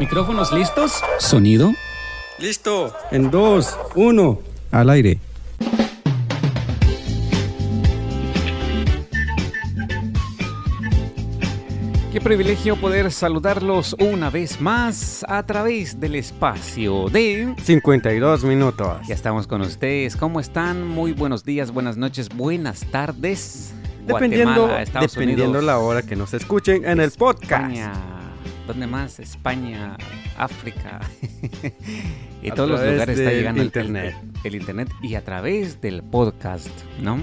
¿Micrófonos listos? ¿Sonido? Listo. En dos, uno, al aire. Qué privilegio poder saludarlos una vez más a través del espacio de 52 minutos. Ya estamos con ustedes. ¿Cómo están? Muy buenos días, buenas noches, buenas tardes. Dependiendo, Guatemala, Estados dependiendo Unidos, la hora que nos escuchen en el podcast. ¿Dónde más? España, África. y A todos los lugares está llegando el- internet. El, el internet y a través del podcast, ¿no?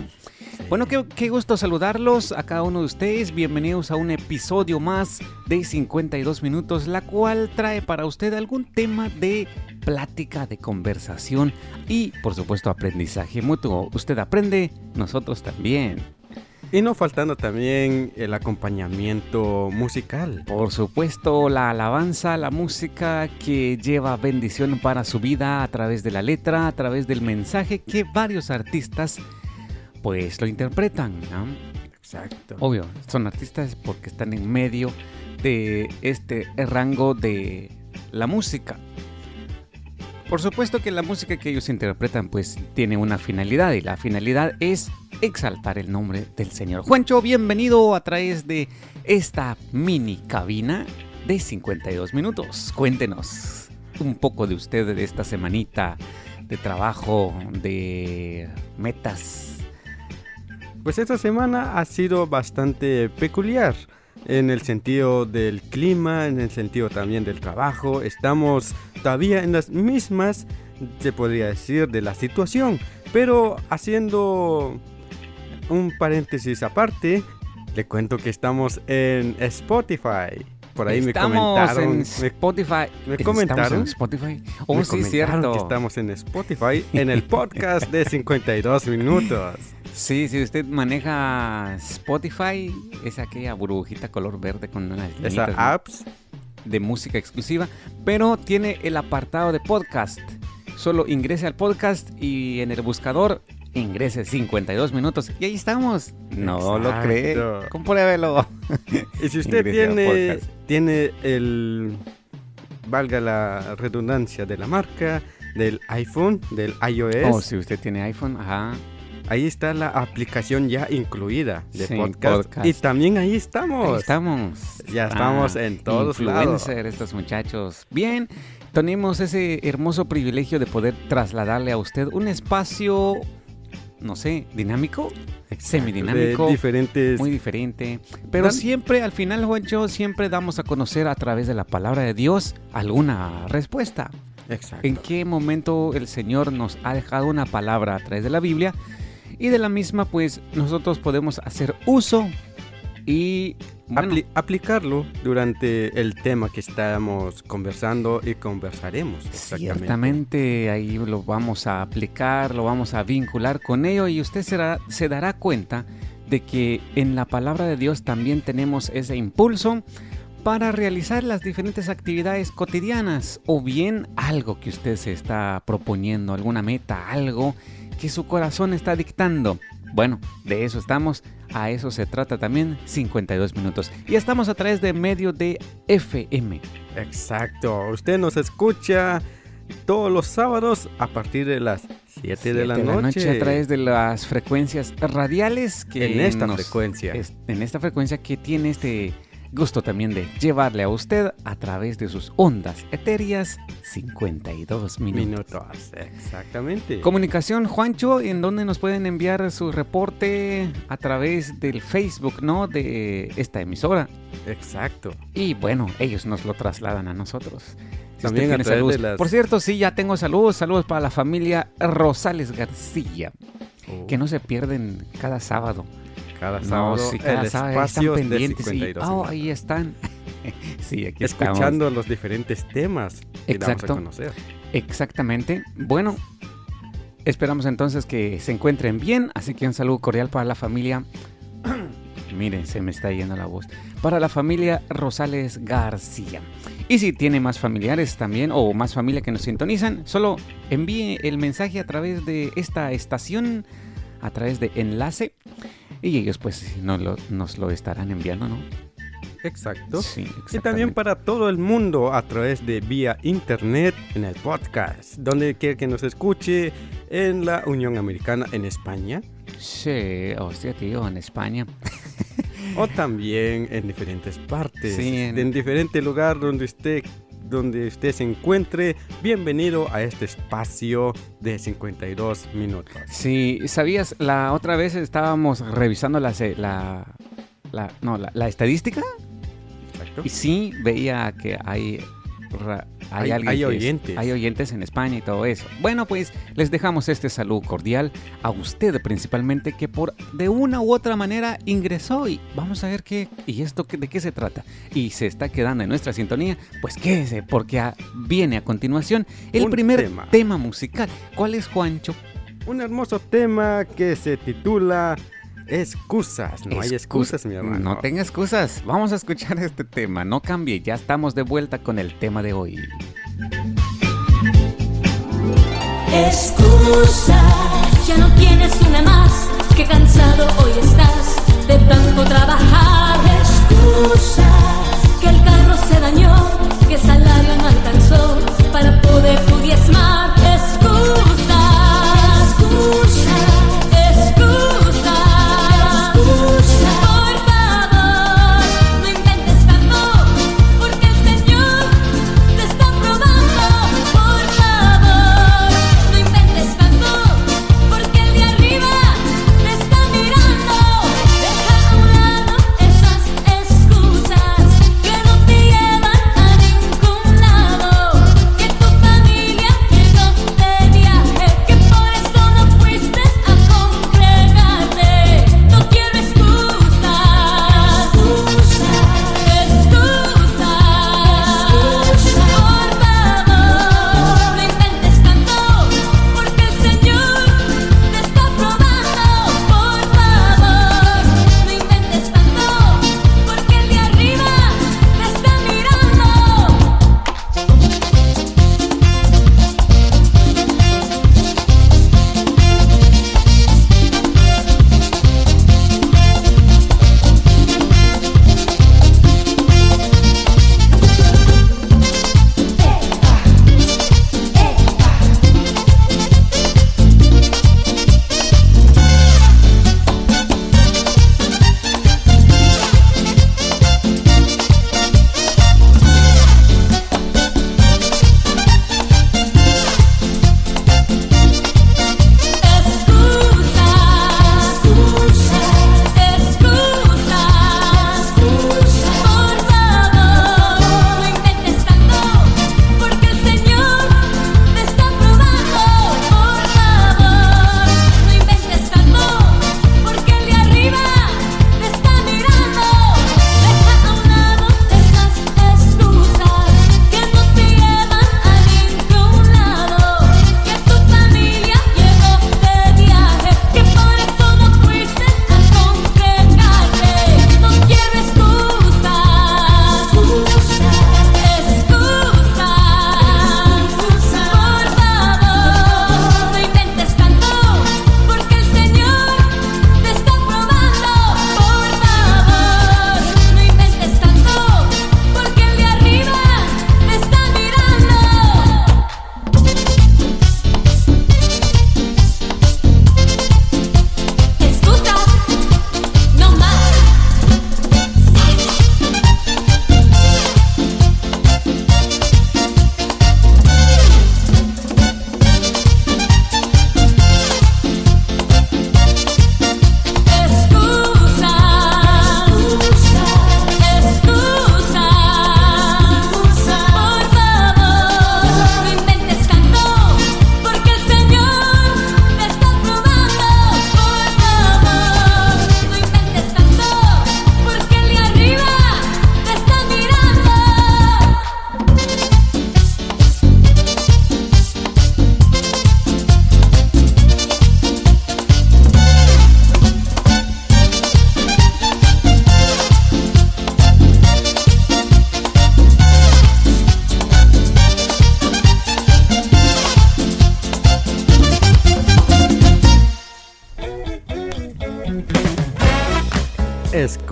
Bueno, qué, qué gusto saludarlos a cada uno de ustedes. Bienvenidos a un episodio más de 52 minutos, la cual trae para usted algún tema de plática, de conversación y, por supuesto, aprendizaje mutuo. Usted aprende, nosotros también. Y no faltando también el acompañamiento musical. Por supuesto, la alabanza, la música que lleva bendición para su vida a través de la letra, a través del mensaje que varios artistas pues lo interpretan, ¿no? Exacto. Obvio, son artistas porque están en medio de este rango de la música. Por supuesto que la música que ellos interpretan pues tiene una finalidad y la finalidad es exaltar el nombre del Señor. Juancho, bienvenido a través de esta mini cabina de 52 minutos. Cuéntenos un poco de usted de esta semanita de trabajo, de metas. Pues esta semana ha sido bastante peculiar en el sentido del clima, en el sentido también del trabajo. Estamos todavía en las mismas, se podría decir, de la situación. Pero haciendo un paréntesis aparte, le cuento que estamos en Spotify. Por ahí Estamos me comentaron. en me- Spotify. me ¿Estamos comentaron? en Spotify? Oh, me sí, cierto. que estamos en Spotify en el podcast de 52 minutos. Sí, si usted maneja Spotify, es aquella burbujita color verde con unas Esa de- apps de música exclusiva, pero tiene el apartado de podcast. Solo ingrese al podcast y en el buscador ingrese 52 minutos y ahí estamos. No lo cree, compruébelo. Y si usted tiene, tiene el, valga la redundancia de la marca, del iPhone, del iOS, O si usted tiene iPhone, ajá. ahí está la aplicación ya incluida de Sí, podcast, podcast. Y también ahí estamos. Ahí estamos. Ya estamos en todos lados. estos muchachos. Bien, tenemos ese hermoso privilegio de poder trasladarle a usted un espacio, no sé, dinámico, semidinámico, diferentes... muy diferente. Pero Dan- siempre, al final, Juancho, siempre damos a conocer a través de la palabra de Dios alguna respuesta. Exacto. ¿En qué momento el Señor nos ha dejado una palabra a través de la Biblia? Y de la misma, pues, nosotros podemos hacer uso y... bueno, Apli- aplicarlo durante el tema que estamos conversando y conversaremos. Exactamente. Ciertamente ahí lo vamos a aplicar, lo vamos a vincular con ello y usted será- se dará cuenta de que en la palabra de Dios también tenemos ese impulso para realizar las diferentes actividades cotidianas o bien algo que usted se está proponiendo, alguna meta, algo que su corazón está dictando. Bueno, de eso estamos, a eso se trata también 52 minutos. Y estamos a través de medio de FM. Exacto. Usted nos escucha todos los sábados a partir de las 7 de la Siete noche. a través de las frecuencias radiales que En esta nos- frecuencia. es- en esta frecuencia que tiene este gusto también de llevarle a usted a través de sus ondas etéreas 52 minutos. Minutos. Exactamente. Comunicación, Juancho, en donde nos pueden enviar su reporte a través del Facebook, ¿no? De esta emisora. Exacto. Y bueno, ellos nos lo trasladan a nosotros. Si También tiene saludos. las- Por cierto, sí, ya tengo saludos. Saludos para la familia Rosales García, que no se pierden cada sábado. Cada No, sábado sí, cada el sábado están espacio de pendientes. y, 52 oh, minutos. ahí están. sí, aquí Escuchando los diferentes temas que Exacto. damos a conocer. Exactamente. Bueno, esperamos entonces que se encuentren bien. Así que un saludo cordial para la familia. Miren, se me está yendo la voz. Para la familia Rosales García. Y si tiene más familiares también o más familia que nos sintonizan, solo envíe el mensaje a través de esta estación, a través de enlace. Y ellos pues nos lo, nos lo estarán enviando, ¿no? Exacto. Sí, Y también para todo el mundo a través de vía internet en el podcast, donde quiera que nos escuche en la Unión Americana en España Sí, hostia, tío, en España. o también en diferentes partes, Sí, en- en diferente lugar donde usted donde usted se encuentre, bienvenido a este espacio de 52 minutos. Sí, ¿sabías? La otra vez estábamos revisando la, la, la- no, la, la estadística Exacto. y sí veía que hay, hay, Hay- alguien hay que es- oyentes. hay oyentes en España y todo eso. Bueno, pues les dejamos este saludo cordial a usted principalmente que por de una u otra manera ingresó y vamos a ver qué y esto de qué se trata y se está quedando en nuestra sintonía. Pues quédese porque a- viene a continuación el Un primer tema. tema musical. ¿Cuál es Juancho? Un hermoso tema que se titula Excusas. No hay Excu- excusas, mi hermano. No tenga excusas. Vamos a escuchar este tema. No cambie. Ya estamos de vuelta con el tema de hoy. Excusa, ya no tienes una más, que cansado hoy estás de tanto trabajar. Excusa, que el carro se dañó, que el salario no alcanzó para poder tu diezmar. Excusa, excusa,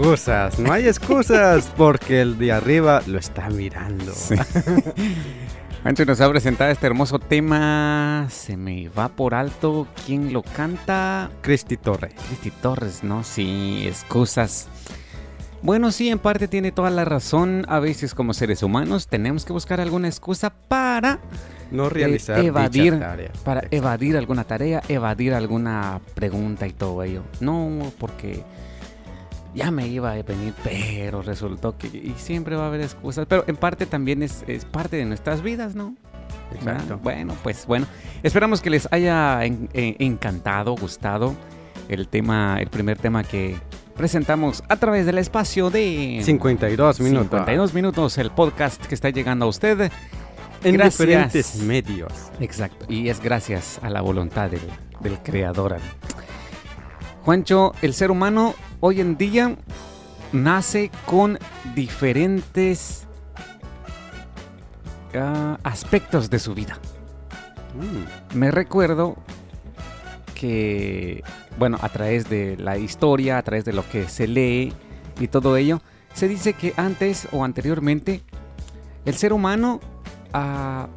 excusas, no hay excusas porque el de arriba lo está mirando. Sí. Ancho nos ha presentado este hermoso tema. Se me va por alto. ¿Quién lo canta? Cristi Torres. Cristi Torres, ¿no? Sí, excusas. Bueno, sí, en parte tiene toda la razón. A veces como seres humanos tenemos que buscar alguna excusa para no realizar eh, evadir, dicha tarea. para Exacto. evadir alguna tarea, evadir alguna pregunta y todo ello. No, porque ya me iba a venir, pero resultó que y siempre va a haber excusas. Pero en parte también es, es parte de nuestras vidas, ¿no? ¿Verdad? Exacto. Bueno, pues bueno. Esperamos que les haya en- en- encantado, gustado el tema, el primer tema que presentamos a través del espacio de 52 minutos. 52 minutos, el podcast que está llegando a usted. En Gracias. diferentes medios. Exacto, y es gracias a la voluntad del, del creador. Juancho, el ser humano hoy en día nace con diferentes ah, aspectos de su vida. Mm, Me recuerdo que, bueno, a través de la historia, a través de lo que se lee y todo ello, se dice que antes o anteriormente el ser humano ah,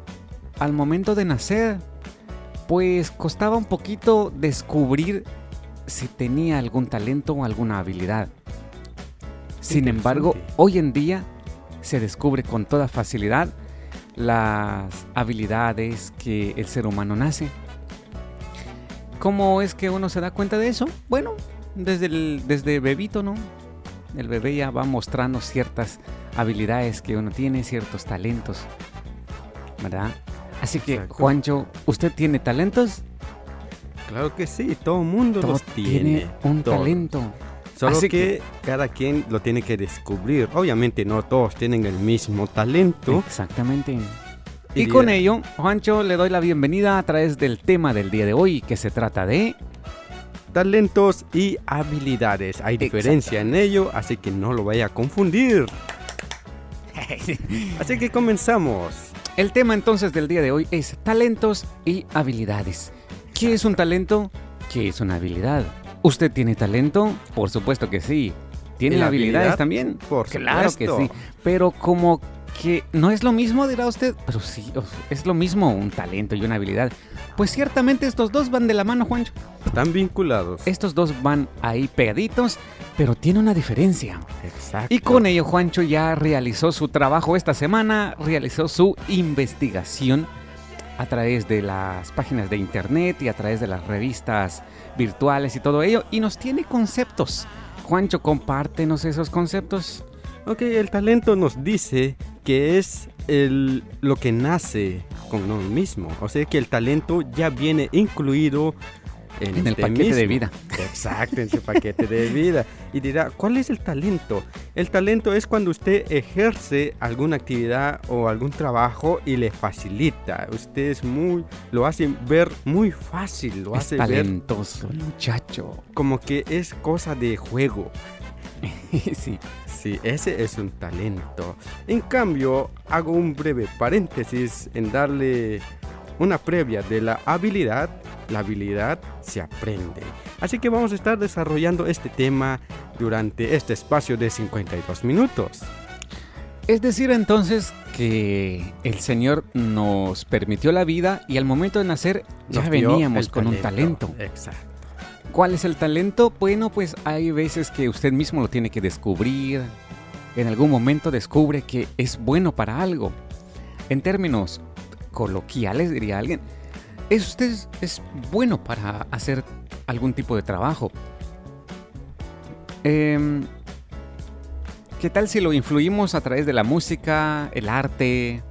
al momento de nacer, pues costaba un poquito descubrir si tenía algún talento o alguna habilidad. Sin embargo, hoy en día se descubre con toda facilidad las habilidades que el ser humano nace. ¿Cómo es que uno se da cuenta de eso? Bueno, desde el desde bebito, ¿no? El bebé ya va mostrando ciertas habilidades que uno tiene, ciertos talentos, ¿verdad? Así que, Exacto. Juancho, ¿usted tiene talentos? Claro que sí, todo el mundo Todo los tiene. un talento. Solo Así que, cada quien lo tiene que descubrir. Obviamente no todos tienen el mismo talento. Exactamente. Y con ello, Juancho, le doy la bienvenida a través del tema del día de hoy, que se trata de... Talentos y habilidades. Hay diferencia en ello, así que no lo vaya a confundir. Así que comenzamos. El tema entonces del día de hoy es talentos y habilidades. ¿Qué es un talento? ¿Qué es una habilidad? ¿Usted tiene talento? Por supuesto que sí. ¿Tiene ¿Y la habilidades habilidad? también? Por Claro que supuesto. sí. Pero como que no es lo mismo, dirá usted. Pero sí, es lo mismo un talento y una habilidad. Pues ciertamente estos dos van de la mano, Juancho. Están vinculados. Estos dos van ahí pegaditos, pero tiene una diferencia. Exacto. Y con ello Juancho ya realizó su trabajo esta semana, realizó su investigación a través de las páginas de internet y a través de las revistas virtuales y todo ello, y nos tiene conceptos. Juancho, compártenos esos conceptos. Ok, el talento nos dice que es el, lo que nace con uno mismo. O sea que el talento ya viene incluido en, En el este paquete de vida. Exacto, en su paquete de vida. Y dirá, ¿cuál es el talento? El talento es cuando usted ejerce alguna actividad o algún trabajo y le facilita. Usted es muy, lo hace ver muy fácil, lo Es hace ver talentoso, muchacho. como que es cosa de juego. sí. Sí, ese es un talento. En cambio, hago un breve paréntesis en darle una previa de la habilidad. La habilidad se aprende. Así que vamos a estar desarrollando este tema durante este espacio de 52 minutos. Es decir, entonces que el Señor nos permitió la vida y al momento de nacer ya Nos veníamos con un talento. Exacto. ¿Cuál es el talento? Bueno, pues hay veces que usted mismo lo tiene que descubrir. En algún momento descubre que es bueno para algo. En términos coloquiales, diría alguien, es usted es bueno para hacer algún tipo de trabajo. Em, ¿Qué tal si lo influimos a través de la música, el arte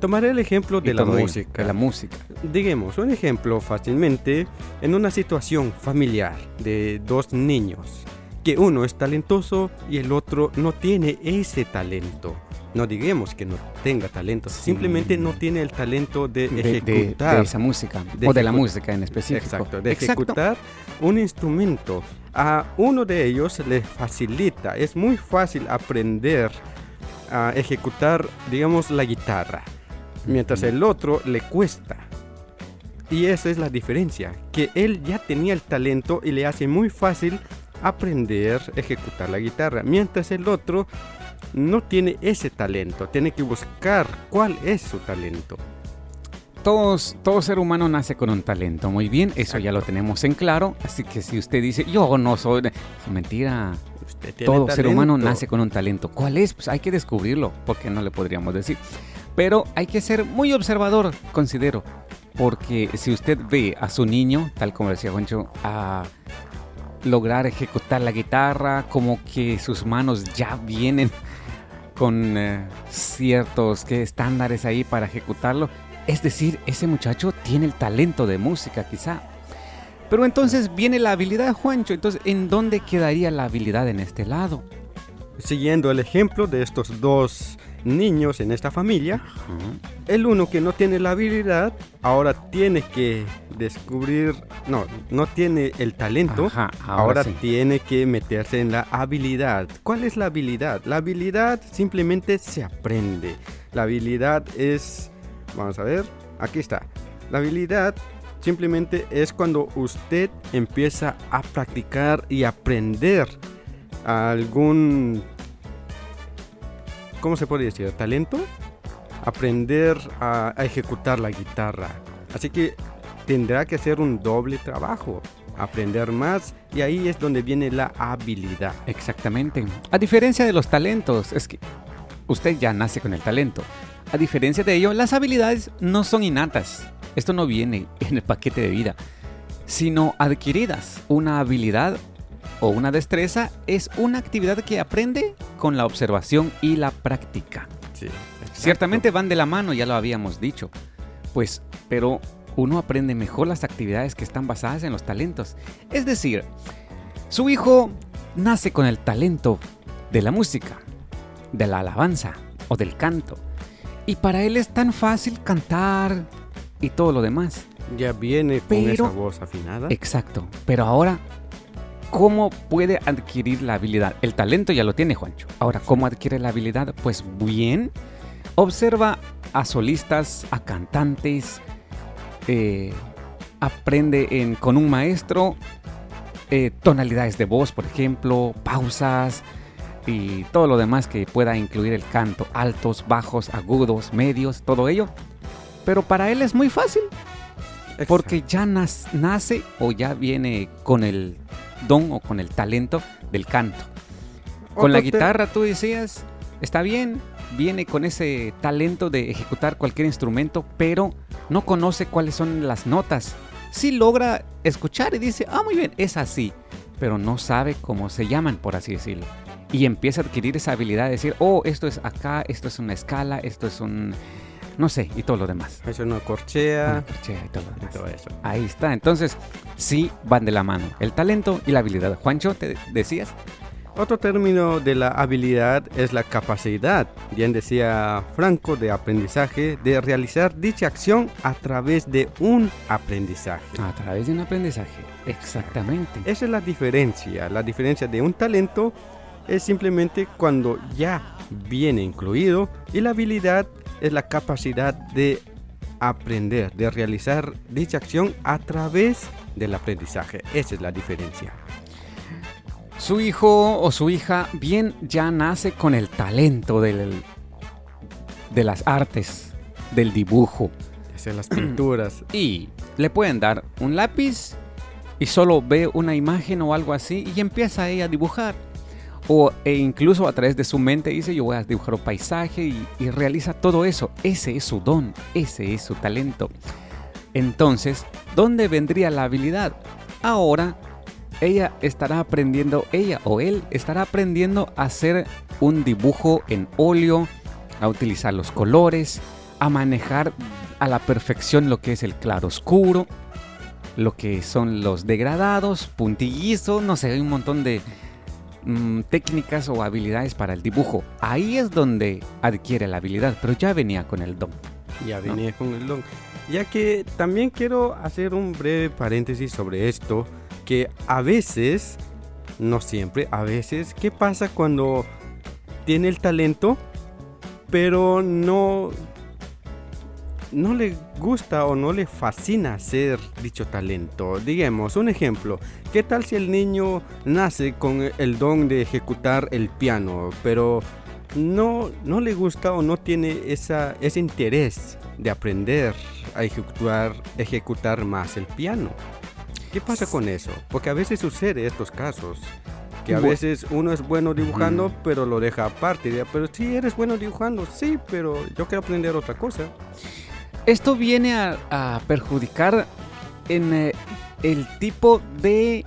Tomaré el ejemplo de la música. De la música. Digamos, un ejemplo fácilmente en una situación familiar de dos niños, que uno es talentoso y el otro no tiene ese talento. No digamos que no tenga talento, Sí. simplemente no tiene el talento de, ejecutar. de esa música. de o de la música en específico. Exacto, de Exacto. ejecutar un instrumento. A uno de ellos le facilita, es muy fácil aprender a ejecutar, digamos, la guitarra, mientras el otro le cuesta. Y esa es la diferencia, que él ya tenía el talento y le hace muy fácil aprender a ejecutar la guitarra, mientras el otro no tiene ese talento, tiene que buscar cuál es su talento. Todos, todo ser humano nace con un talento, muy bien, eso ya lo tenemos en claro, así que si usted dice, yo no soy, es mentira, Usted tiene todo ser humano nace con un talento. ¿Cuál es? Pues hay que descubrirlo, porque no le podríamos decir. Pero hay que ser muy observador, considero, porque si usted ve a su niño, tal como decía Juancho, a lograr ejecutar la guitarra, como que sus manos ya vienen con eh, ciertos ¿qué, estándares ahí para ejecutarlo. Es decir, ese muchacho tiene el talento de música quizá. Pero entonces viene la habilidad, Juancho. Entonces, ¿en dónde quedaría la habilidad en este lado? Siguiendo el ejemplo de estos dos niños en esta familia, el uno que no tiene la habilidad, ahora tiene que descubrir, no, no tiene el talento, Ajá, ahora ahora sí. tiene que meterse en la habilidad. ¿Cuál es la habilidad? La habilidad simplemente se aprende. La habilidad es, vamos a ver, aquí está. La habilidad simplemente es cuando usted empieza a practicar y aprender algún, ¿cómo se puede decir? ¿Talento? Aprender a, a ejecutar la guitarra. Así que tendrá que hacer un doble trabajo, aprender más y ahí es donde viene la habilidad. Exactamente. A diferencia de los talentos, es que usted ya nace con el talento. A diferencia de ello, las habilidades no son innatas. Esto no viene en el paquete de vida, sino adquiridas. Una habilidad o una destreza es una actividad que aprende con la observación y la práctica. Sí, Ciertamente van de la mano, ya lo habíamos dicho. Pues, pero uno aprende mejor las actividades que están basadas en los talentos. Es decir, su hijo nace con el talento de la música, de la alabanza o del canto. Y para él es tan fácil cantar y todo lo demás. Ya viene con Pero- esa voz afinada. Exacto. Pero ahora, ¿cómo puede adquirir la habilidad? El talento ya lo tiene Juancho. Ahora, ¿cómo adquiere la habilidad? Pues bien, observa a solistas, a cantantes, eh, aprende en- con un maestro eh, tonalidades de voz, por ejemplo, pausas y todo lo demás que pueda incluir el canto, altos, bajos, agudos, medios, todo ello. Pero para él es muy fácil. Porque ya nace o ya viene con el don o con el talento del canto. Con la guitarra, tú decías, está bien, viene con ese talento de ejecutar cualquier instrumento, pero no conoce cuáles son las notas. Sí logra escuchar y dice, ah, muy bien, es así, pero no sabe cómo se llaman, por así decirlo. Y empieza a adquirir esa habilidad de decir, oh, esto es acá, esto es una escala, esto es un, no sé, y todo lo demás. Es una Una corchea corchea y todo lo y demás. todo eso. Ahí está. Entonces, sí van de la mano. El talento y la habilidad. Juancho, ¿te decías? Otro término de la habilidad es la capacidad, bien decía Franco, de aprendizaje, de realizar dicha acción a través de un aprendizaje. A través de un aprendizaje. Exactamente. Esa es la diferencia. La diferencia de un talento es simplemente cuando ya viene incluido y la habilidad es la capacidad de aprender, de realizar dicha acción a través del aprendizaje. Esa es la diferencia. Su hijo o su hija bien ya nace con el talento del, de las artes, del dibujo. Esas las pinturas. Y le pueden dar un lápiz y solo ve una imagen o algo así y empieza ella a dibujar. O e incluso a través de su mente dice yo voy a dibujar un paisaje y, y realiza todo eso. Ese es su don, ese es su talento. Entonces, ¿dónde vendría la habilidad? Ahora, ella estará aprendiendo, ella o él estará aprendiendo a hacer un dibujo en óleo, a utilizar los colores, a manejar a la perfección lo que es el claro oscuro, lo que son los degradados, puntillizos, no sé, hay un montón de mm, técnicas o habilidades para el dibujo. Ahí es donde adquiere la habilidad, pero ya venía con el don. Ya venía con el don. Ya que también quiero hacer un breve paréntesis sobre esto, que a veces, no siempre, a veces, ¿qué pasa cuando tiene el talento, pero no no le gusta o no le fascina hacer dicho talento. Digamos, un ejemplo, ¿qué tal si el niño nace con el don de ejecutar el piano, pero no, no le gusta o no tiene esa, ese interés de aprender a ejecutar, ejecutar más el piano? ¿Qué pasa con eso? Porque a veces sucede estos casos. Que a veces uno es bueno dibujando, pero lo deja aparte. Pero sí, eres bueno dibujando, sí, pero yo quiero aprender otra cosa. Esto viene a, perjudicar en eh, el tipo de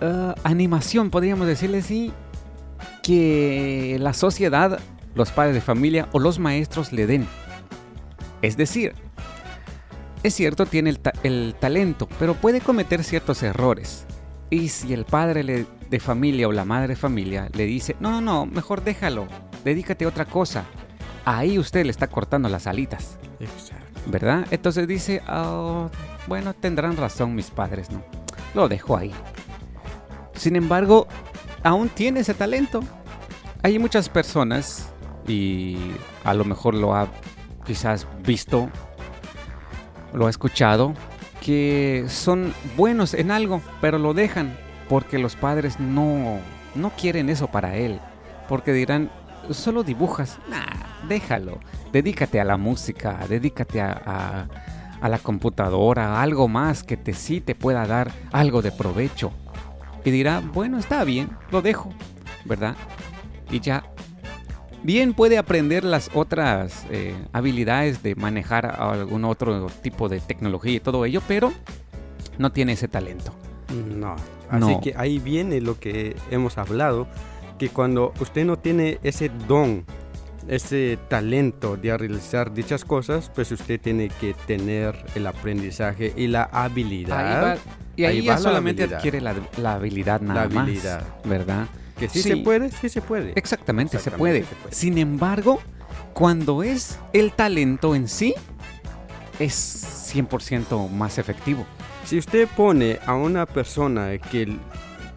uh, animación, podríamos decirle así, que la sociedad, los padres de familia o los maestros le den. Es decir, es cierto, tiene el, talento, pero puede cometer ciertos errores. Y si el padre de familia o la madre de familia le dice, no, no, no, mejor déjalo, dedícate a otra cosa, ahí usted le está cortando las alitas. ¿Verdad? Entonces dice, oh, bueno, tendrán razón mis padres, ¿no? Lo dejo ahí. Sin embargo, aún tiene ese talento. Hay muchas personas, y a lo mejor lo ha quizás visto, lo ha escuchado, que son buenos en algo, pero lo dejan porque los padres no, no quieren eso para él. Porque dirán, solo dibujas, nah, déjalo, dedícate a la música, dedícate a, a, la computadora, algo más que te sí te pueda dar algo de provecho. Y dirá, bueno, está bien, lo dejo, ¿verdad? Y ya bien puede aprender las otras eh, habilidades de manejar algún otro tipo de tecnología y todo ello, pero no tiene ese talento. No, así que ahí viene lo que hemos hablado, que cuando usted no tiene ese don, ese talento de realizar dichas cosas, pues usted tiene que tener el aprendizaje y la habilidad. y ahí, ya solamente adquiere la, habilidad nada la habilidad. más, ¿verdad? Que sí, se puede, sí se puede. Exactamente, se, puede. Sin embargo, cuando es el talento en sí, es 100% más efectivo. Si usted pone a una persona que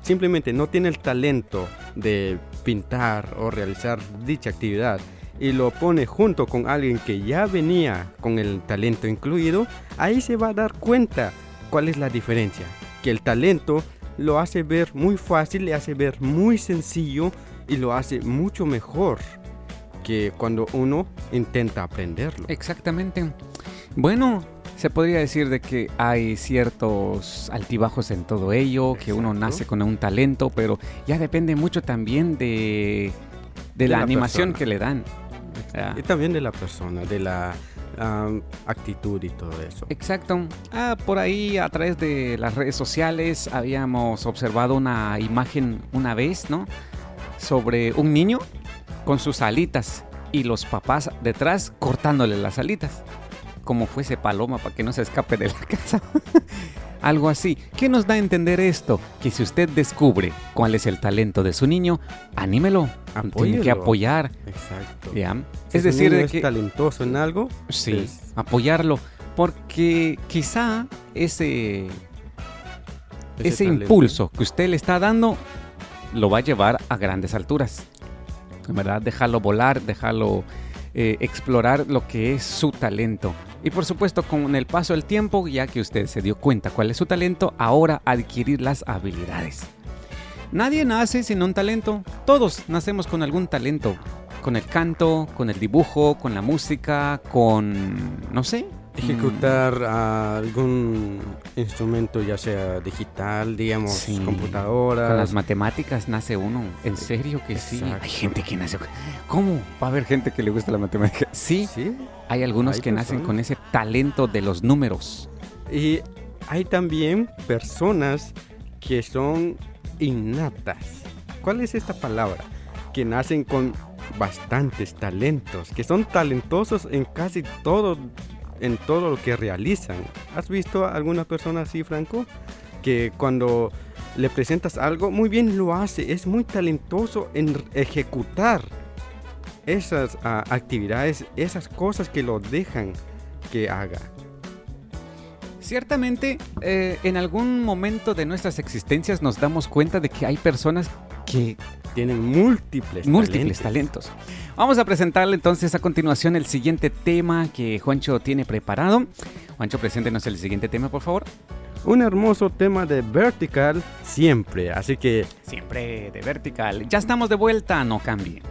simplemente no tiene el talento de pintar o realizar dicha actividad y lo pone junto con alguien que ya venía con el talento incluido, ahí se va a dar cuenta cuál es la diferencia. Que el talento lo hace ver muy fácil, le hace ver muy sencillo y lo hace mucho mejor que cuando uno intenta aprenderlo. Exactamente. Bueno, se podría decir de que hay ciertos altibajos en todo ello, que uno nace con un talento, pero ya depende mucho también de, de, la, animación que le dan. Y también de la persona, de la actitud y todo eso. Exacto. Ah, por ahí a través de las redes sociales habíamos observado una imagen una vez, ¿no? Sobre un niño con sus alitas y los papás detrás cortándole las alitas. Como fuese paloma para que no se escape de la casa. Algo así. ¿Qué nos da a entender esto? Que si usted descubre cuál es el talento de su niño, anímelo. Tiene que apoyar. Exacto. es decir, de que, es talentoso en algo, sí, pues apoyarlo. Porque quizá ese, ese, impulso que usted le está dando lo va a llevar a grandes alturas. ¿Verdad? Dejarlo volar, dejarlo eh, explorar lo que es su talento. Y por supuesto, con el paso del tiempo, ya que usted se dio cuenta cuál es su talento, ahora adquirir las habilidades. Nadie nace sin un talento. Todos nacemos con algún talento. Con el canto, con el dibujo, con la música, con... no sé, ejecutar algún instrumento, ya sea digital, digamos, computadora. Con las matemáticas nace uno. En serio que sí. Hay gente que nace. ¿Cómo? Va a haber gente que le gusta la matemática. Sí. ¿Sí? Hay algunos que nacen con ese talento de los números. Y hay también personas que son innatas. ¿Cuál es esta palabra? Que nacen con bastantes talentos, que son talentosos en casi todo en todo lo que realizan. ¿Has visto a alguna persona así, Franco? Que cuando le presentas algo, muy bien lo hace, es muy talentoso en ejecutar esas ah, actividades, esas cosas que lo dejan que haga. Ciertamente, eh, en algún momento de nuestras existencias nos damos cuenta de que hay personas que tienen múltiples, múltiples talentos. Vamos a presentarle entonces a continuación el siguiente tema que Juancho tiene preparado. Juancho, preséntenos el siguiente tema, por favor. Un hermoso tema de Vertical siempre, así que... Siempre de Vertical. Ya estamos de vuelta, no cambie.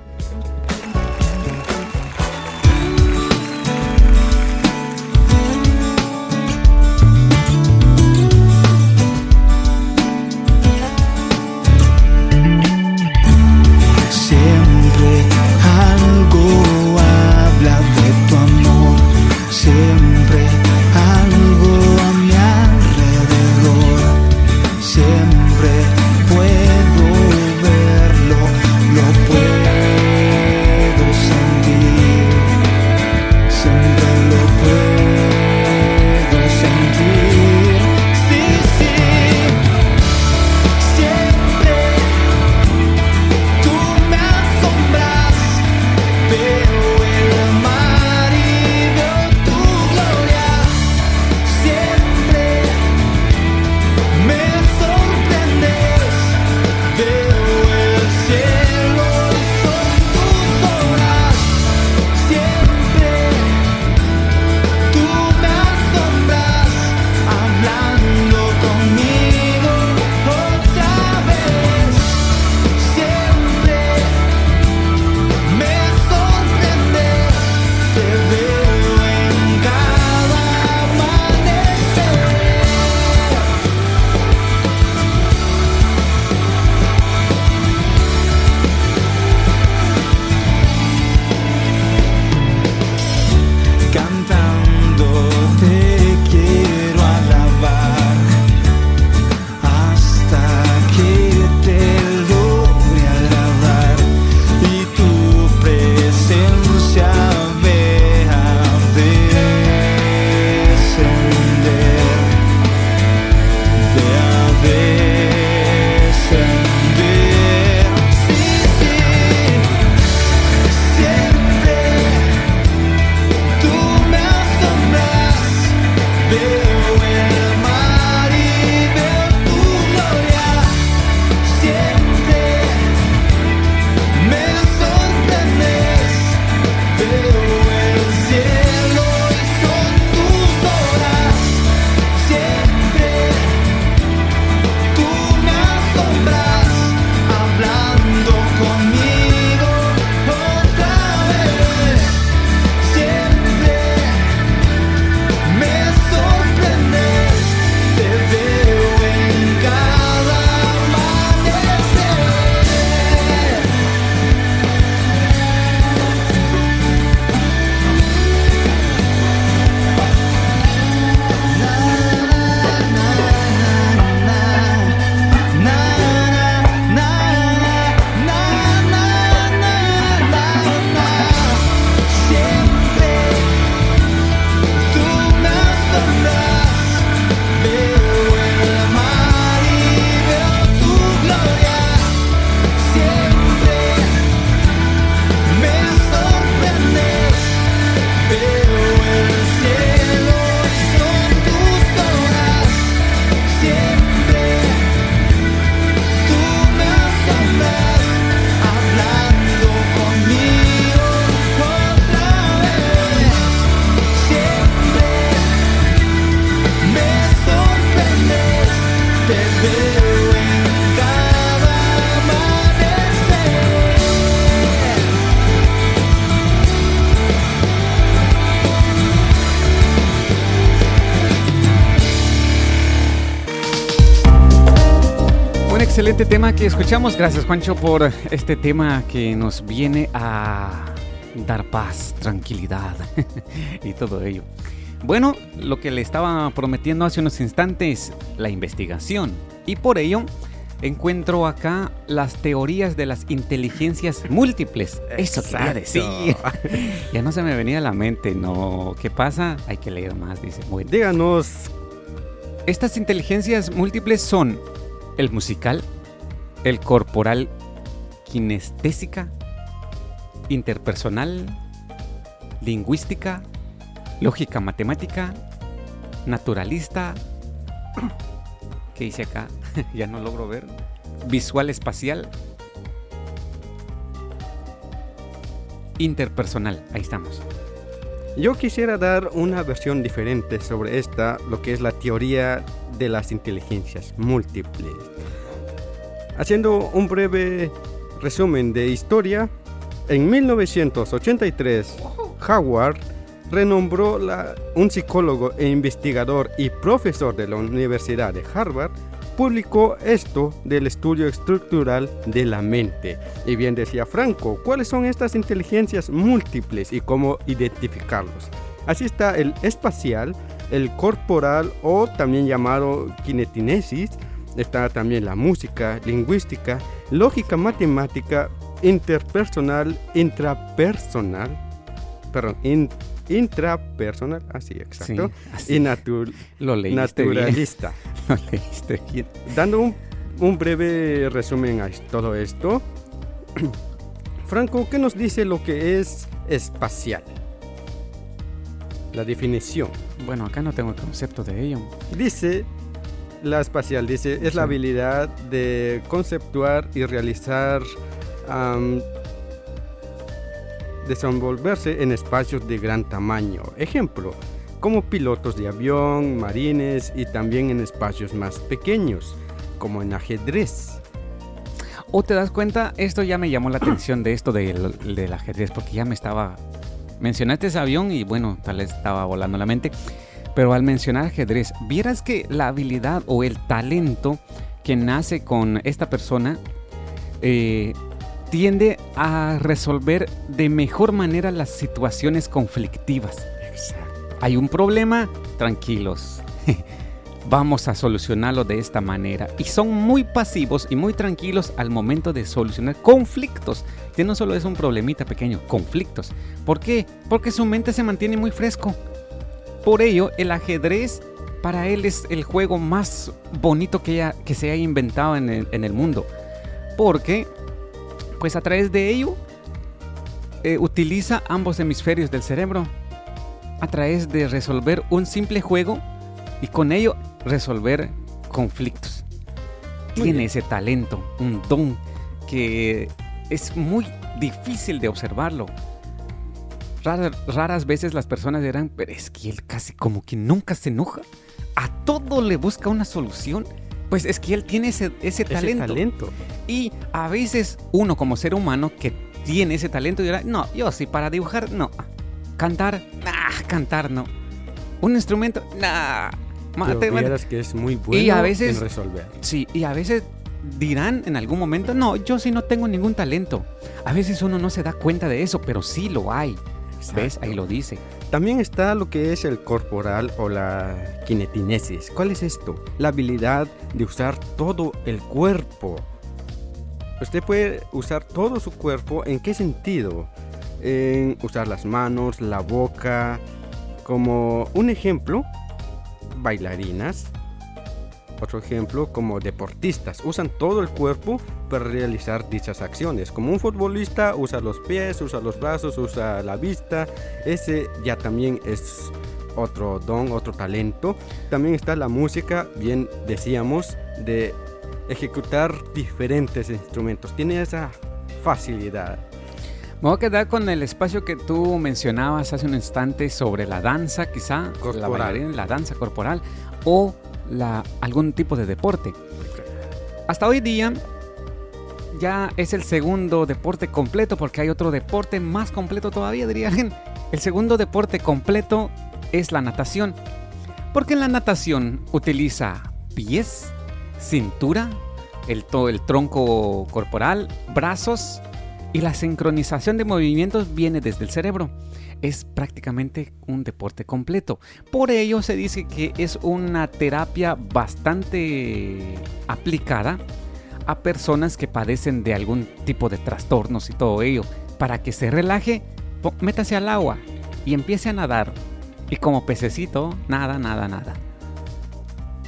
Tema que escuchamos. Gracias, Juancho, por este tema que nos viene a dar paz, tranquilidad y todo ello. Bueno, lo que le estaba prometiendo hace unos instantes, la investigación. Y por ello encuentro acá las teorías de las inteligencias múltiples. Eso quería decir. ya no se me venía a la mente, ¿no? ¿Qué pasa? Hay que leer más, dice. Bueno. Díganos. Estas inteligencias múltiples son el musical, el corporal kinestésica, interpersonal, lingüística, lógica matemática, naturalista, ¿qué dice acá? ya no logro ver, visual espacial, interpersonal. Ahí estamos. Yo quisiera dar una versión diferente sobre esta, lo que es la teoría de las inteligencias múltiples. Haciendo un breve resumen de historia, en 1983, Howard renombró la, un psicólogo e investigador y profesor de la Universidad de Harvard publicó esto del estudio estructural de la mente. Y bien decía Franco, ¿cuáles son estas inteligencias múltiples y cómo identificarlos? Así está el espacial, el corporal o también llamado kinetinesis, está también la música, lingüística, lógica matemática, interpersonal, intrapersonal, perdón, intrapersonal, así exacto, y Lo naturalista. Lo leíste bien. Dando un, un breve resumen a todo esto, Franco, ¿qué nos dice lo que es espacial? La definición. Bueno, acá no tengo el concepto de ello. Dice, la espacial, dice, es la habilidad de conceptuar y realizar desenvolverse en espacios de gran tamaño. Ejemplo, como pilotos de avión, marines y también en espacios más pequeños, como en ajedrez. ¿O te das cuenta? Esto ya me llamó la atención de esto del, del ajedrez, porque ya me estaba... Mencionaste ese avión y bueno, tal vez estaba volando la mente. Pero al mencionar ajedrez, vieras que la habilidad o el talento que nace con esta persona eh, tiende a resolver de mejor manera las situaciones conflictivas. Hay un problema, tranquilos. Vamos a solucionarlo de esta manera. Y son muy pasivos y muy tranquilos al momento de solucionar conflictos. Que no solo es un problemita pequeño, conflictos. ¿Por qué? Porque su mente se mantiene muy fresco. Por ello, el ajedrez para él es el juego más bonito que, que se haya inventado en el, en el mundo. Porque pues a través de ello eh, utiliza ambos hemisferios del cerebro a través de resolver un simple juego y con ello resolver conflictos. Tiene ese talento, un don que es muy difícil de observarlo. Raras veces las personas dirán, pero es que él casi como que nunca se enoja. A todo le busca una solución pues es que él tiene ese, talento. Y a veces uno como ser humano que tiene ese talento dirá, no, yo sí, para dibujar, no. Cantar, nah, cantar no. Un instrumento, nah. Pero que es muy bueno y a veces, en resolver. Sí, y a veces dirán en algún momento, no, yo sí no tengo ningún talento. A veces uno no se da cuenta de eso, pero sí lo hay. ¿Ves? Ahí lo dice. También está lo que es el corporal o la kinetinesis. ¿Cuál es esto? La habilidad de usar todo el cuerpo. Usted puede usar todo su cuerpo. ¿En qué sentido? En usar las manos, la boca. Como un ejemplo, bailarinas otro ejemplo, como deportistas, usan todo el cuerpo para realizar dichas acciones. Como un futbolista usa los pies, usa los brazos, usa la vista. Ese ya también es otro don, otro talento. También está la música, bien decíamos, de ejecutar diferentes instrumentos. Tiene esa facilidad. Me voy a quedar con el espacio que tú mencionabas hace un instante sobre la danza, quizá, la la danza corporal, o algún tipo de deporte. Hasta hoy día ya es el segundo deporte completo porque hay otro deporte más completo todavía, diría alguien. El segundo deporte completo es la natación. Porque en la natación utiliza pies, cintura, el, el tronco corporal, brazos y la sincronización de movimientos viene desde el cerebro es prácticamente un deporte completo. Por ello se dice que es una terapia bastante aplicada a personas que padecen de algún tipo de trastornos y todo ello. Para que se relaje, métase al agua y empiece a nadar. Y como pececito, nada, nada, nada.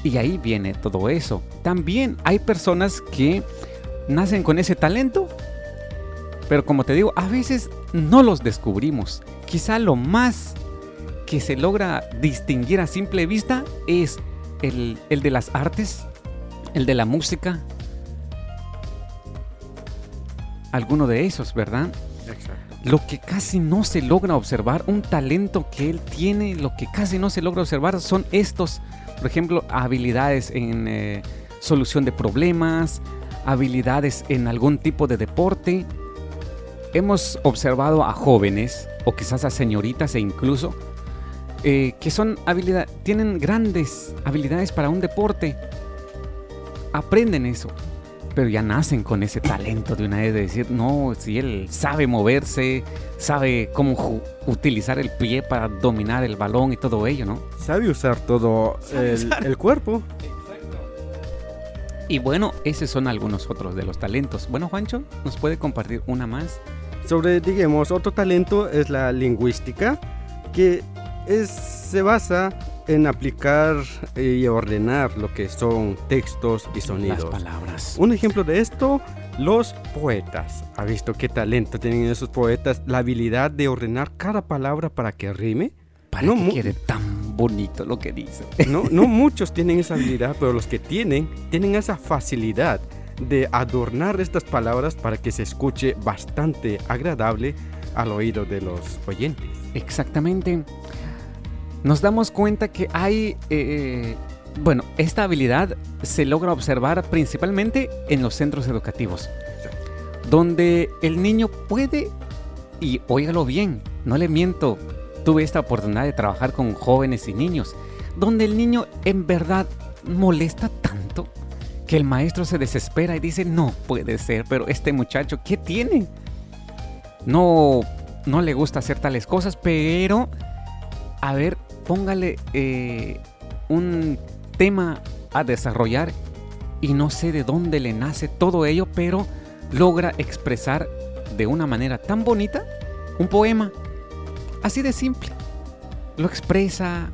Y ahí viene todo eso. También hay personas que nacen con ese talento, pero como te digo, a veces no los descubrimos. Quizá lo más que se logra distinguir a simple vista es el, de las artes, el de la música. Alguno de esos, ¿verdad? Exacto. lo que casi no se logra observar, un talento que él tiene, lo que casi no se logra observar son estos, por ejemplo, habilidades en eh, solución de problemas, habilidades en algún tipo de deporte. Hemos observado a jóvenes o quizás a señoritas e incluso eh, que son habilidad, tienen grandes habilidades para un deporte. Aprenden eso, pero ya nacen con ese talento de una vez de decir, no, si él sabe moverse, sabe cómo utilizar el pie para dominar el balón y todo ello, ¿no? Sabe usar todo el, cuerpo. Y bueno, esos son algunos otros de los talentos. Bueno, Juancho, ¿nos puede compartir una más? Sobre, digamos, otro talento es la lingüística, que es, se basa en aplicar y ordenar lo que son textos y sonidos. Las palabras. Un ejemplo de esto, los poetas. ¿Ha visto qué talento tienen esos poetas? La habilidad de ordenar cada palabra para que rime. Para no que quede tan bonito lo que dice. No, no muchos tienen esa habilidad, pero los que tienen, tienen esa facilidad de adornar estas palabras para que se escuche bastante agradable al oído de los oyentes. Exactamente nos damos cuenta que hay, eh, bueno, esta habilidad se logra observar principalmente en los centros educativos, donde el niño puede, y óigalo bien, no le miento, tuve esta oportunidad de trabajar con jóvenes y niños, donde el niño en verdad molesta tanto que el maestro se desespera y dice, no puede ser, pero este muchacho, ¿qué tiene? No, no le gusta hacer tales cosas, pero, a ver, póngale eh, un tema a desarrollar y no sé de dónde le nace todo ello, pero logra expresar de una manera tan bonita un poema. Así de simple. Lo expresa,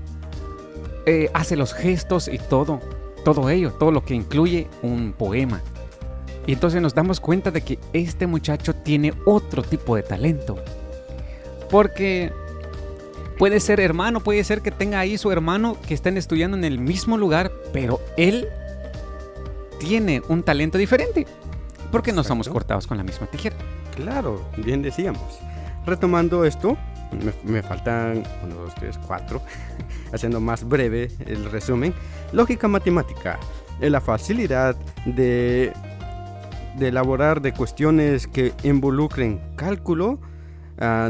eh, hace los gestos y todo, todo ello, todo lo que incluye un poema. Y entonces nos damos cuenta de que este muchacho tiene otro tipo de talento. Porque Puede ser hermano, puede ser que tenga ahí su hermano que estén estudiando en el mismo lugar, pero él tiene un talento diferente. Porque no somos cortados con la misma tijera. Claro, bien decíamos. Retomando esto, me, faltan 1, 2, 3, 4, haciendo más breve el resumen. Lógica matemática es la facilidad de, elaborar de cuestiones que involucren cálculo,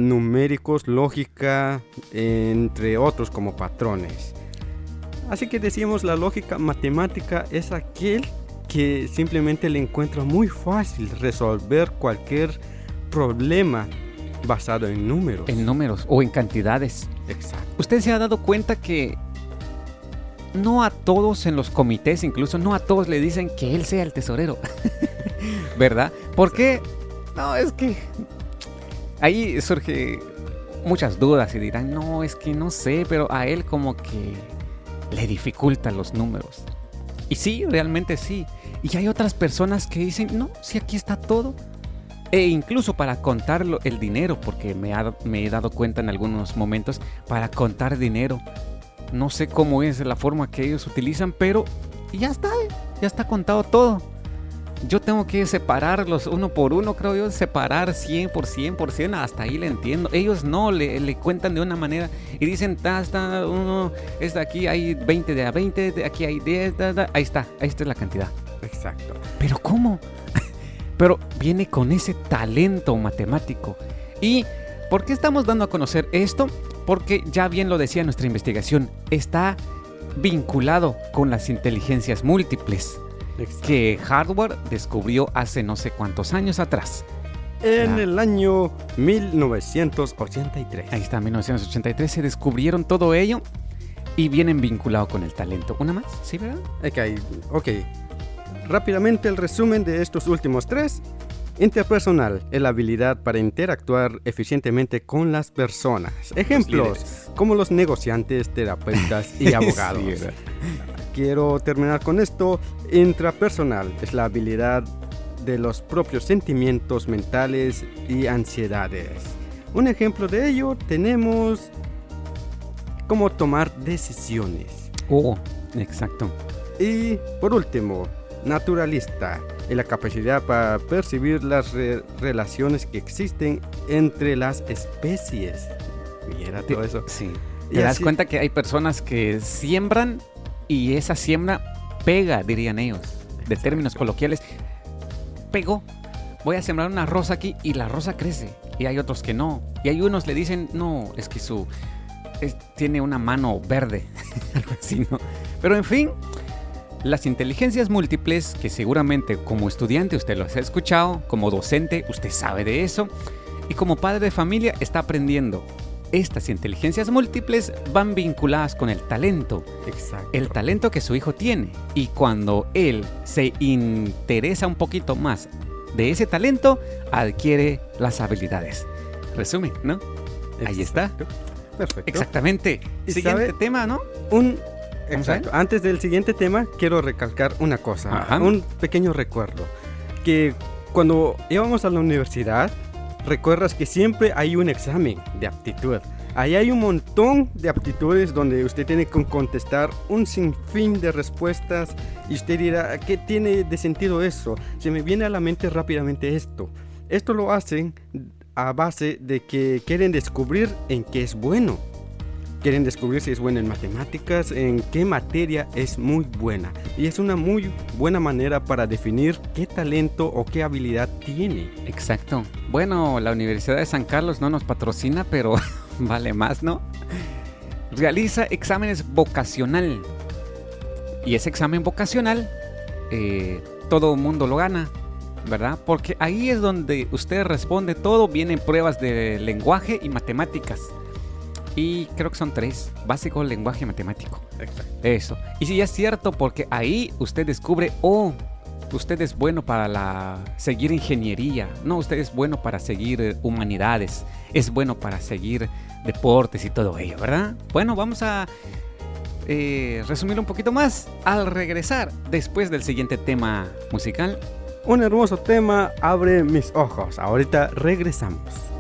numéricos, lógica, entre otros como patrones. Así que decíamos la lógica matemática es aquel que simplemente le encuentra muy fácil resolver cualquier problema basado en números. En números o en cantidades. Exacto. Usted se ha dado cuenta que no a todos en los comités, incluso no a todos le dicen que él sea el tesorero. ¿Verdad? ¿Por qué? No, es que ahí surge muchas dudas y dirán, no, es que no sé, pero a él como que le dificultan los números. Y sí, realmente sí. Y hay otras personas que dicen, no, si aquí está todo. E incluso para contar el dinero, porque me, me he dado cuenta en algunos momentos, para contar dinero. No sé cómo es la forma que ellos utilizan, pero ya está, ya está contado todo yo tengo que separarlos uno por uno, creo yo, separar 100 por 100 por 100, hasta ahí le entiendo. Ellos no, le, cuentan de una manera y dicen, está, uno, es de aquí hay 20 de a 20, de aquí hay 10, ahí está, ahí está la cantidad. Exacto. Pero ¿cómo? Pero viene con ese talento matemático. ¿Y por qué estamos dando a conocer esto? Porque ya bien lo decía nuestra investigación, está vinculado con las inteligencias múltiples que hardware descubrió hace no sé cuántos años atrás. En el año 1983. Ahí está, 1983 se descubrieron todo ello y vienen vinculados con el talento. ¿Una más? ¿Sí, verdad? Ok, ok. Rápidamente el resumen de estos últimos tres. Interpersonal es la habilidad para interactuar eficientemente con las personas. Ejemplos, como los negociantes, terapeutas y abogados. Quiero terminar con esto. Intrapersonal es la habilidad de los propios sentimientos mentales y ansiedades. Un ejemplo de ello tenemos cómo tomar decisiones. Oh, exacto. Y por último, naturalista y la capacidad para percibir las relaciones que existen entre las especies. Mira todo eso. Sí. Te das cuenta que hay personas que siembran y esa siembra pega, dirían ellos, de términos coloquiales. Pegó. Voy a sembrar una rosa aquí y la rosa crece. Y hay otros que no. Y hay unos le dicen, no, es que su tiene una mano verde. Algo así, ¿no? Pero en fin, las inteligencias múltiples, que seguramente como estudiante usted los ha escuchado, como docente usted sabe de eso, y como padre de familia está aprendiendo. Estas inteligencias múltiples van vinculadas con el talento. Exacto. El talento que su hijo tiene. Y cuando él se interesa un poquito más de ese talento, adquiere las habilidades. Resumen, ¿no? Ahí está. Perfecto. Exactamente. Siguiente tema, ¿no? Un Exacto. Antes del siguiente tema, quiero recalcar una cosa, un pequeño recuerdo. Que cuando íbamos a la universidad, recuerdas que siempre hay un examen de aptitud. Ahí hay un montón de aptitudes donde usted tiene que contestar un sinfín de respuestas y usted dirá, ¿qué tiene de sentido eso? Se me viene a la mente rápidamente esto. Esto lo hacen a base de que quieren descubrir en qué es bueno. Quieren descubrir si es bueno en matemáticas, en qué materia es muy buena. Y es una muy buena manera para definir qué talento o qué habilidad tiene. Exacto. Bueno, la Universidad de San Carlos no nos patrocina, pero vale más, ¿no? Realiza exámenes vocacional. Y ese examen vocacional, eh, todo el mundo lo gana. ¿verdad? Porque ahí es donde usted responde todo, vienen pruebas de lenguaje y matemáticas. Y creo que son tres, básico, lenguaje matemático. Exacto. Eso. Y sí, es cierto, porque ahí usted descubre, oh, usted es bueno para la, seguir ingeniería, no, usted es bueno para seguir eh, humanidades, es bueno para seguir deportes y todo ello, ¿verdad? Bueno, vamos a eh, resumir un poquito más al regresar después del siguiente tema musical un hermoso tema, abre mis ojos. Ahorita regresamos.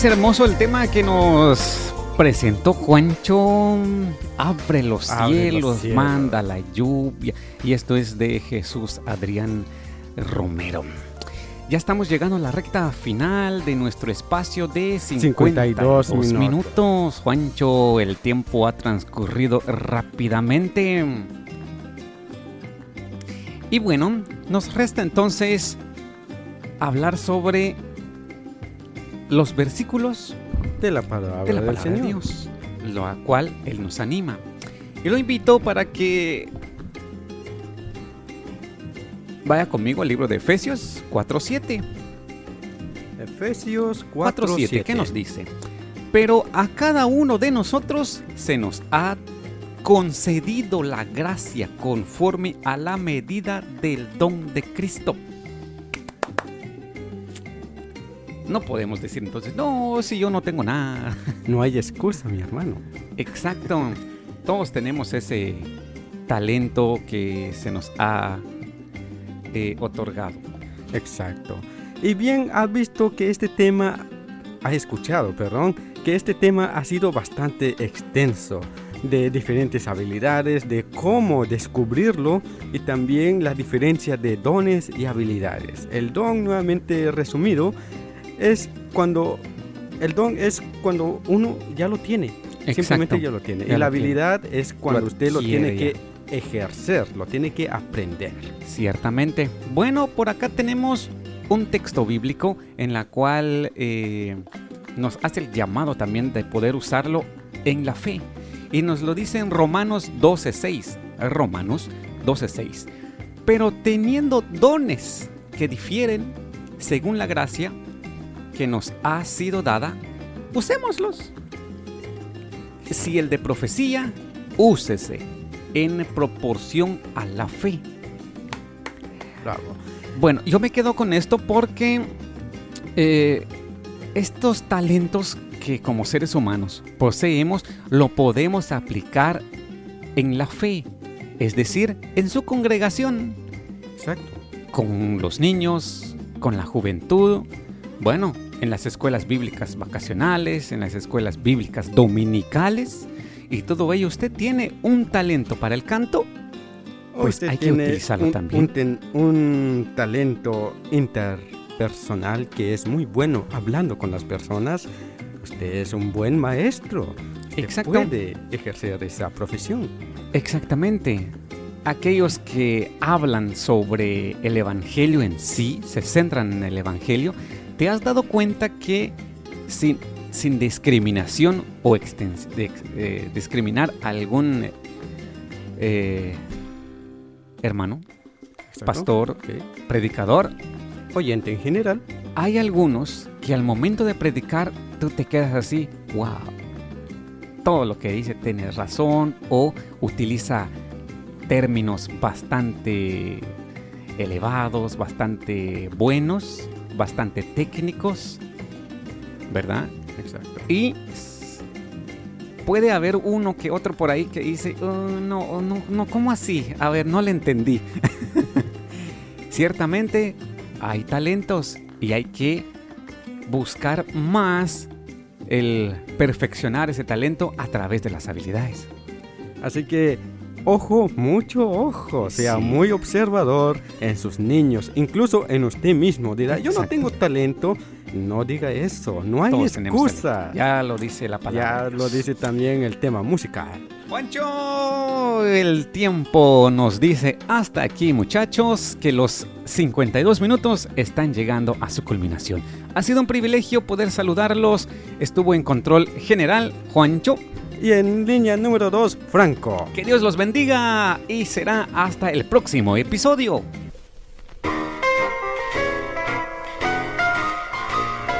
Es hermoso el tema que nos presentó Juancho. Abre los, Abre los cielos, cielos. manda la lluvia. Y esto es de Jesús Adrián Romero. Ya estamos llegando a la recta final de nuestro espacio de 52, 52 minutos. minutos. Juancho, el tiempo ha transcurrido rápidamente. Y bueno, nos resta entonces hablar sobre los versículos De la palabra, de la del palabra de Señor. Dios, lo a cual Él nos anima. Y lo invito para que vaya conmigo al libro de Efesios 4.7. Efesios 4, 4.7, 7. ¿qué nos dice? Pero a cada uno de nosotros se nos ha concedido la gracia conforme a la medida del don de Cristo. No podemos decir entonces, no, si yo no tengo nada. No hay excusa, mi hermano. Exacto. Todos tenemos ese talento que se nos ha eh, otorgado. Exacto. Y bien, has visto que este tema, has escuchado, perdón, que este tema ha sido bastante extenso, de diferentes habilidades, de cómo descubrirlo y también la diferencia de dones y habilidades. El don, nuevamente resumido, es cuando el don es cuando uno ya lo tiene. Exacto. Simplemente ya lo tiene. Ya y la tiene. habilidad es cuando Lo usted lo tiene que ejercer, lo tiene que aprender. Ciertamente. Bueno, por acá tenemos un texto bíblico en la cual eh, nos hace el llamado también de poder usarlo en la fe. Y nos lo dice en Romanos 12.6. Romanos 12.6. Pero teniendo dones que difieren según la gracia que nos ha sido dada, usémoslos. Si el de profecía, úsese en proporción a la fe. Bravo. Bueno, yo me quedo con esto porque eh, estos talentos que como seres humanos poseemos, lo podemos aplicar en la fe, es decir, en su congregación, Exacto. con los niños, con la juventud, bueno, en las escuelas bíblicas vacacionales, en las escuelas bíblicas dominicales, y todo ello usted tiene un talento para el canto, Pues Usted hay que utilizarlo un, también. Un, un talento interpersonal que es muy bueno hablando con las personas. Usted es un buen maestro. Usted Exacto. puede ejercer esa profesión. Exactamente. Aquellos que hablan sobre el Evangelio en sí, se centran en el Evangelio, ¿te has dado cuenta que sin, sin discriminación o de- eh, discriminar a algún eh, hermano, ¿Exacto? pastor, predicador, Oyente en general. hay algunos que al momento de predicar tú te quedas así, wow, todo lo que dice tiene razón o utiliza términos bastante elevados, bastante buenos, bastante técnicos, ¿verdad? Exacto. Y puede haber uno que otro por ahí que dice, "Oh, no, oh, no, no, ¿cómo así? A ver, no le entendí. Ciertamente hay talentos y hay que buscar más el perfeccionar ese talento a través de las habilidades. Así que, ojo, mucho ojo. Sea Sí. muy observador en sus niños, incluso en usted mismo. Dirá, yo no tengo talento. No diga eso. No hay Todos excusa. Ya lo dice la palabra. Ya lo dice también el tema musical. Juancho, el tiempo nos dice hasta aquí muchachos que los 52 minutos están llegando a su culminación. Ha sido un privilegio poder saludarlos. Estuvo en control general Juancho. Y en línea número 2, Franco. Que Dios los bendiga y será hasta el próximo episodio.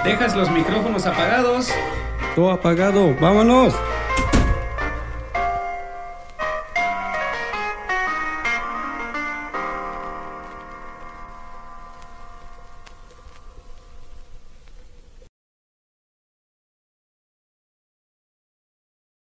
¿Dejas los micrófonos apagados? Todo apagado, vámonos.